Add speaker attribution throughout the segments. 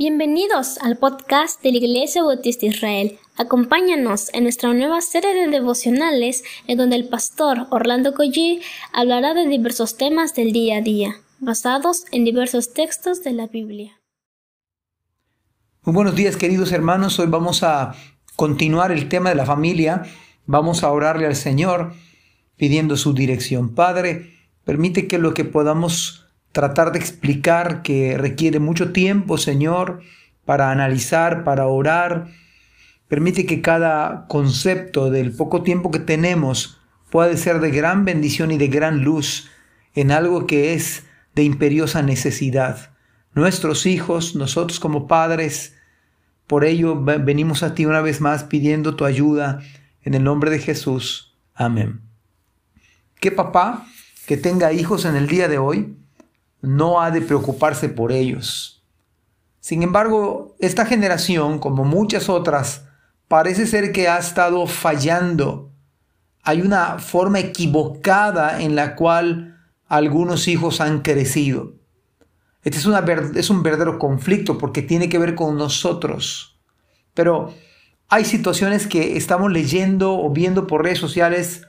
Speaker 1: Bienvenidos al podcast de la Iglesia Bautista Israel. Acompáñanos en nuestra nueva serie de devocionales en donde el pastor Orlando Collie hablará de diversos temas del día a día, basados en diversos textos de la Biblia.
Speaker 2: Muy buenos días queridos hermanos, hoy vamos a continuar el tema de la familia, vamos a orarle al Señor pidiendo su dirección. Padre, permite que lo que podamos tratar de explicar que requiere mucho tiempo, Señor, para analizar, para orar. Permite que cada concepto del poco tiempo que tenemos pueda ser de gran bendición y de gran luz en algo que es de imperiosa necesidad. Nuestros hijos, nosotros como padres, por ello venimos a ti una vez más pidiendo tu ayuda en el nombre de Jesús. Amén. ¿Qué papá que tenga hijos en el día de hoy no ha de preocuparse por ellos. Sin embargo, esta generación, como muchas otras, parece ser que ha estado fallando. Hay una forma equivocada en la cual algunos hijos han crecido. Este es, es un verdadero conflicto porque tiene que ver con nosotros. Pero hay situaciones que estamos leyendo o viendo por redes sociales,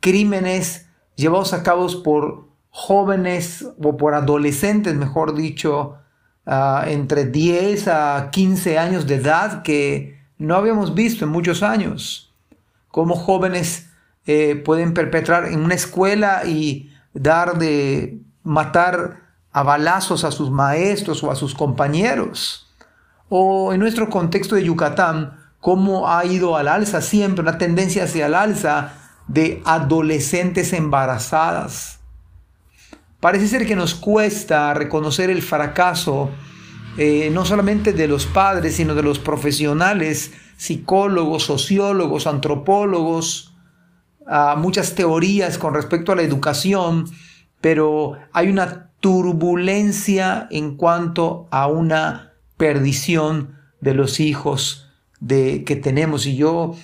Speaker 2: crímenes llevados a cabo por jóvenes o por adolescentes, mejor dicho, ah, entre 10 a 15 años de edad que no habíamos visto en muchos años. Cómo jóvenes eh, pueden perpetrar en una escuela y dar de matar a balazos a sus maestros o a sus compañeros. O en nuestro contexto de Yucatán, cómo ha ido al alza siempre, una tendencia hacia el alza de adolescentes embarazadas Parece ser que nos cuesta reconocer el fracaso eh, no solamente de los padres, sino de los profesionales, psicólogos, sociólogos, antropólogos, muchas teorías con respecto a la educación, pero hay una turbulencia en cuanto a una perdición de los hijos de, que tenemos. Y yo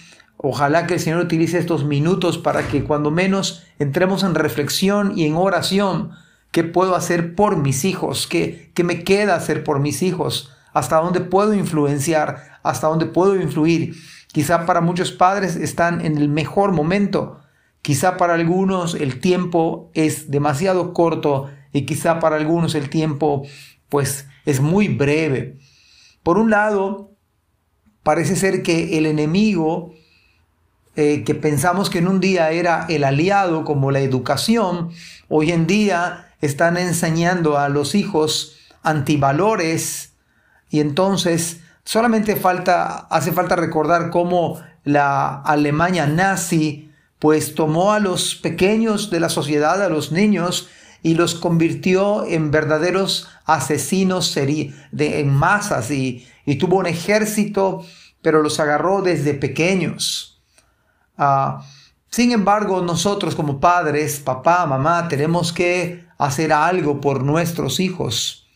Speaker 2: ojalá que el Señor utilice estos minutos para que cuando menos entremos en reflexión y en oración ¿Qué puedo hacer por mis hijos? ¿Qué, ¿Qué, me queda hacer por mis hijos? ¿Hasta dónde puedo influenciar? ¿Hasta dónde puedo influir? Quizá para muchos padres están en el mejor momento. Quizá para algunos el tiempo es demasiado corto y quizá para algunos el tiempo pues es muy breve. Por un lado, parece ser que el enemigo eh, que pensamos que en un día era el aliado como la educación, hoy en día están enseñando a los hijos antivalores y entonces solamente falta, hace falta recordar cómo la Alemania nazi pues tomó a los pequeños de la sociedad, a los niños, y los convirtió en verdaderos asesinos de, en masas y, tuvo un ejército, pero los agarró desde pequeños. Ah, sin embargo, nosotros como padres, papá, mamá, tenemos que hacer algo por nuestros hijos.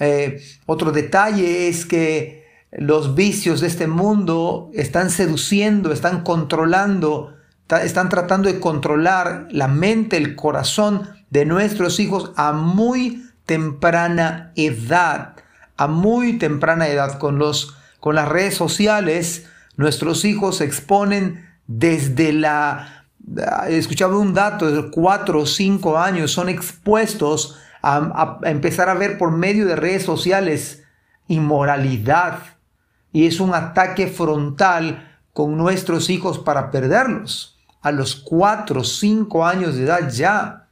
Speaker 2: Eh, otro detalle es que los vicios de este mundo están seduciendo, están controlando, están tratando de controlar la mente, el corazón de nuestros hijos a muy temprana edad, a muy temprana edad. Con, los, con las redes sociales, nuestros hijos se exponen desde la escuchaba un dato de cuatro o cinco años, son expuestos a, empezar a ver por medio de redes sociales inmoralidad. Y es un ataque frontal con nuestros hijos para perderlos. A los cuatro o cinco años de edad ya.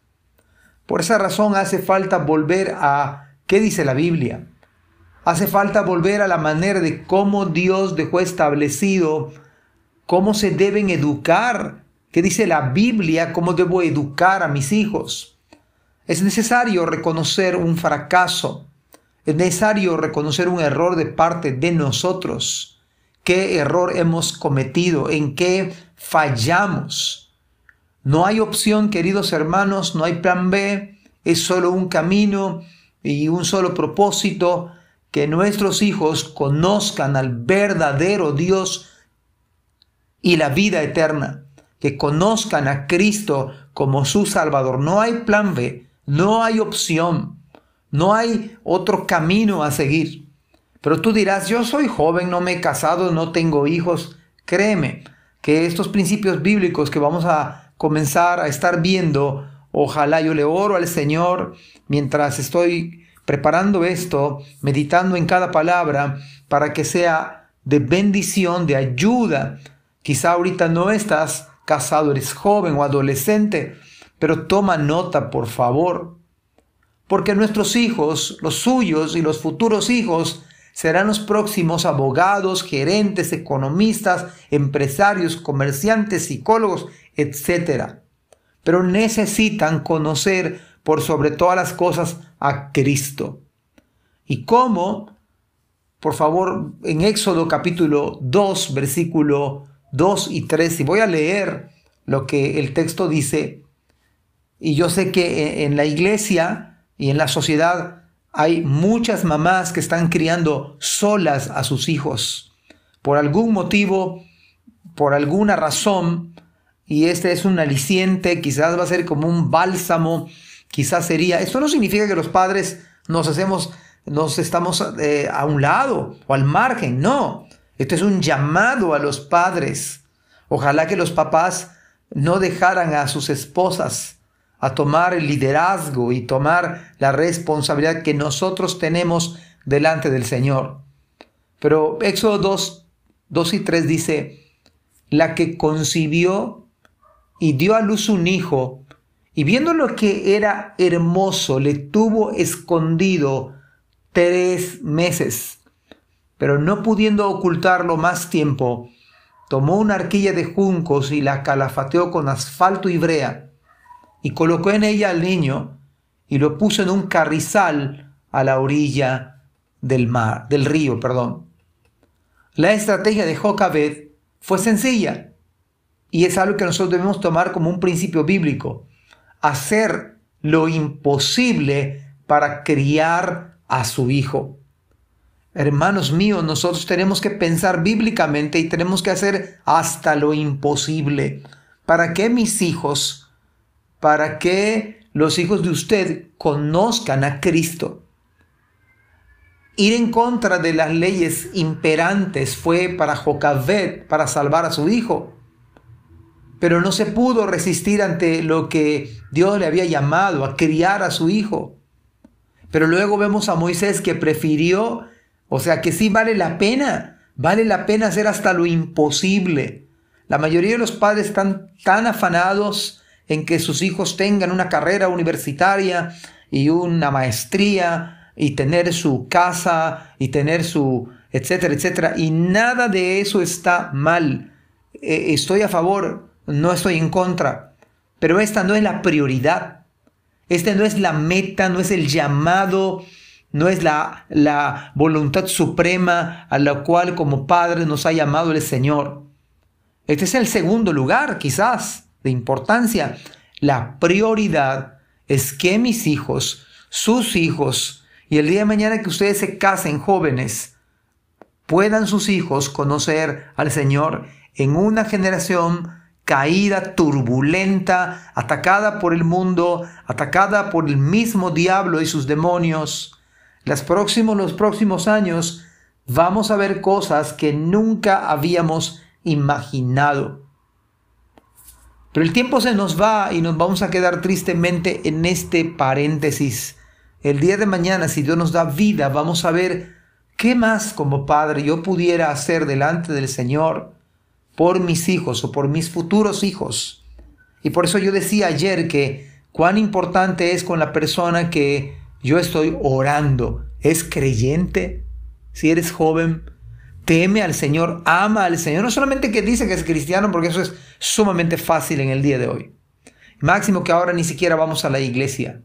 Speaker 2: Por esa razón hace falta volver a, ¿qué dice la Biblia? Hace falta volver a la manera de cómo Dios dejó establecido, cómo se deben educar ¿Qué dice la Biblia? ¿Cómo debo educar a mis hijos? Es necesario reconocer un fracaso. Es necesario reconocer un error de parte de nosotros. ¿Qué error hemos cometido? ¿En qué fallamos? No hay opción, queridos hermanos, no hay plan B. Es solo un camino y un solo propósito, que nuestros hijos conozcan al verdadero Dios y la vida eterna que conozcan a Cristo como su Salvador. No hay plan B, no hay opción, no hay otro camino a seguir. Pero tú dirás, yo soy joven, no me he casado, no tengo hijos. Créeme que estos principios bíblicos que vamos a comenzar a estar viendo, ojalá yo le oro al Señor mientras estoy preparando esto, meditando en cada palabra, para que sea de bendición, de ayuda. Quizá ahorita no estás casado, eres joven o adolescente, pero toma nota, por favor. Porque nuestros hijos, los suyos y los futuros hijos, serán los próximos abogados, gerentes, economistas, empresarios, comerciantes, psicólogos, etc. Pero necesitan conocer por sobre todas las cosas a Cristo. ¿Y cómo? Por favor, en Éxodo capítulo 2, versículo 2 y 3, y voy a leer lo que el texto dice, y yo sé que en la iglesia y en la sociedad hay muchas mamás que están criando solas a sus hijos. Por algún motivo, por alguna razón, y este es un aliciente, quizás va a ser como un bálsamo, quizás sería. Esto no significa que los padres nos hacemos, nos estamos eh, a un lado o al margen, no. Esto es un llamado a los padres. Ojalá que los papás no dejaran a sus esposas a tomar el liderazgo y tomar la responsabilidad que nosotros tenemos delante del Señor. Pero Éxodo 2, 2 y 3 dice, la que concibió y dio a luz un hijo, y viendo lo que era hermoso, le tuvo escondido tres meses. Pero no pudiendo ocultarlo más tiempo, tomó una arquilla de juncos y la calafateó con asfalto y brea y colocó en ella al niño y lo puso en un carrizal a la orilla del mar, del río, perdón. La estrategia de Jocabed fue sencilla y es algo que nosotros debemos tomar como un principio bíblico, hacer lo imposible para criar a su hijo. Hermanos míos, nosotros tenemos que pensar bíblicamente y tenemos que hacer hasta lo imposible para que mis hijos para que los hijos de usted conozcan a Cristo. Ir en contra de las leyes imperantes fue para Jocabet, para salvar a su hijo. Pero no se pudo resistir ante lo que Dios le había llamado a criar a su hijo. Pero luego vemos a Moisés que prefirió, o sea que sí vale la pena, vale la pena hacer hasta lo imposible. La mayoría de los padres están tan afanados en que sus hijos tengan una carrera universitaria y una maestría y tener su casa y tener su etcétera, etcétera. Y nada de eso está mal. Eh, estoy a favor, no estoy en contra. Pero esta no es la prioridad. Esta no es la meta, no es el llamado, no es la, la voluntad suprema a la cual como Padre nos ha llamado el Señor. Este es el segundo lugar, quizás de importancia. La prioridad es que mis hijos, sus hijos, y el día de mañana que ustedes se casen jóvenes, puedan sus hijos conocer al Señor en una generación caída, turbulenta, atacada por el mundo, atacada por el mismo diablo y sus demonios. Los próximos, los próximos años vamos a ver cosas que nunca habíamos imaginado. Pero el tiempo se nos va y nos vamos a quedar tristemente en este paréntesis. El día de mañana, si Dios nos da vida, vamos a ver qué más como padre yo pudiera hacer delante del Señor por mis hijos o por mis futuros hijos. Y por eso yo decía ayer que cuán importante es con la persona que yo estoy orando. ¿Es creyente? Si eres joven, teme al Señor, ama al Señor. No solamente que dice que es cristiano, porque eso es sumamente fácil en el día de hoy. Máximo que ahora ni siquiera vamos a la iglesia.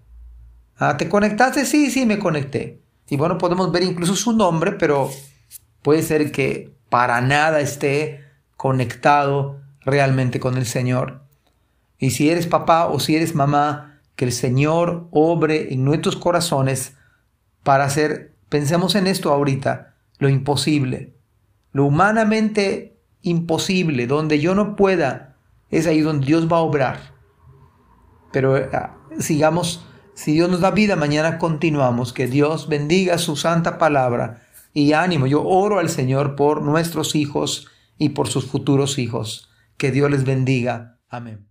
Speaker 2: Ah, ¿Te conectaste? Sí, sí, me conecté. Y bueno, podemos ver incluso su nombre, pero puede ser que para nada esté conectado realmente con el Señor. Y si eres papá o si eres mamá, que el Señor obre en nuestros corazones para hacer, pensemos en esto ahorita, lo imposible lo humanamente imposible, donde yo no pueda, es ahí donde Dios va a obrar. Pero ah, sigamos, si Dios nos da vida, mañana continuamos. Que Dios bendiga su santa palabra Y ánimo, yo oro al Señor por nuestros hijos y por sus futuros hijos. Que Dios les bendiga. Amén.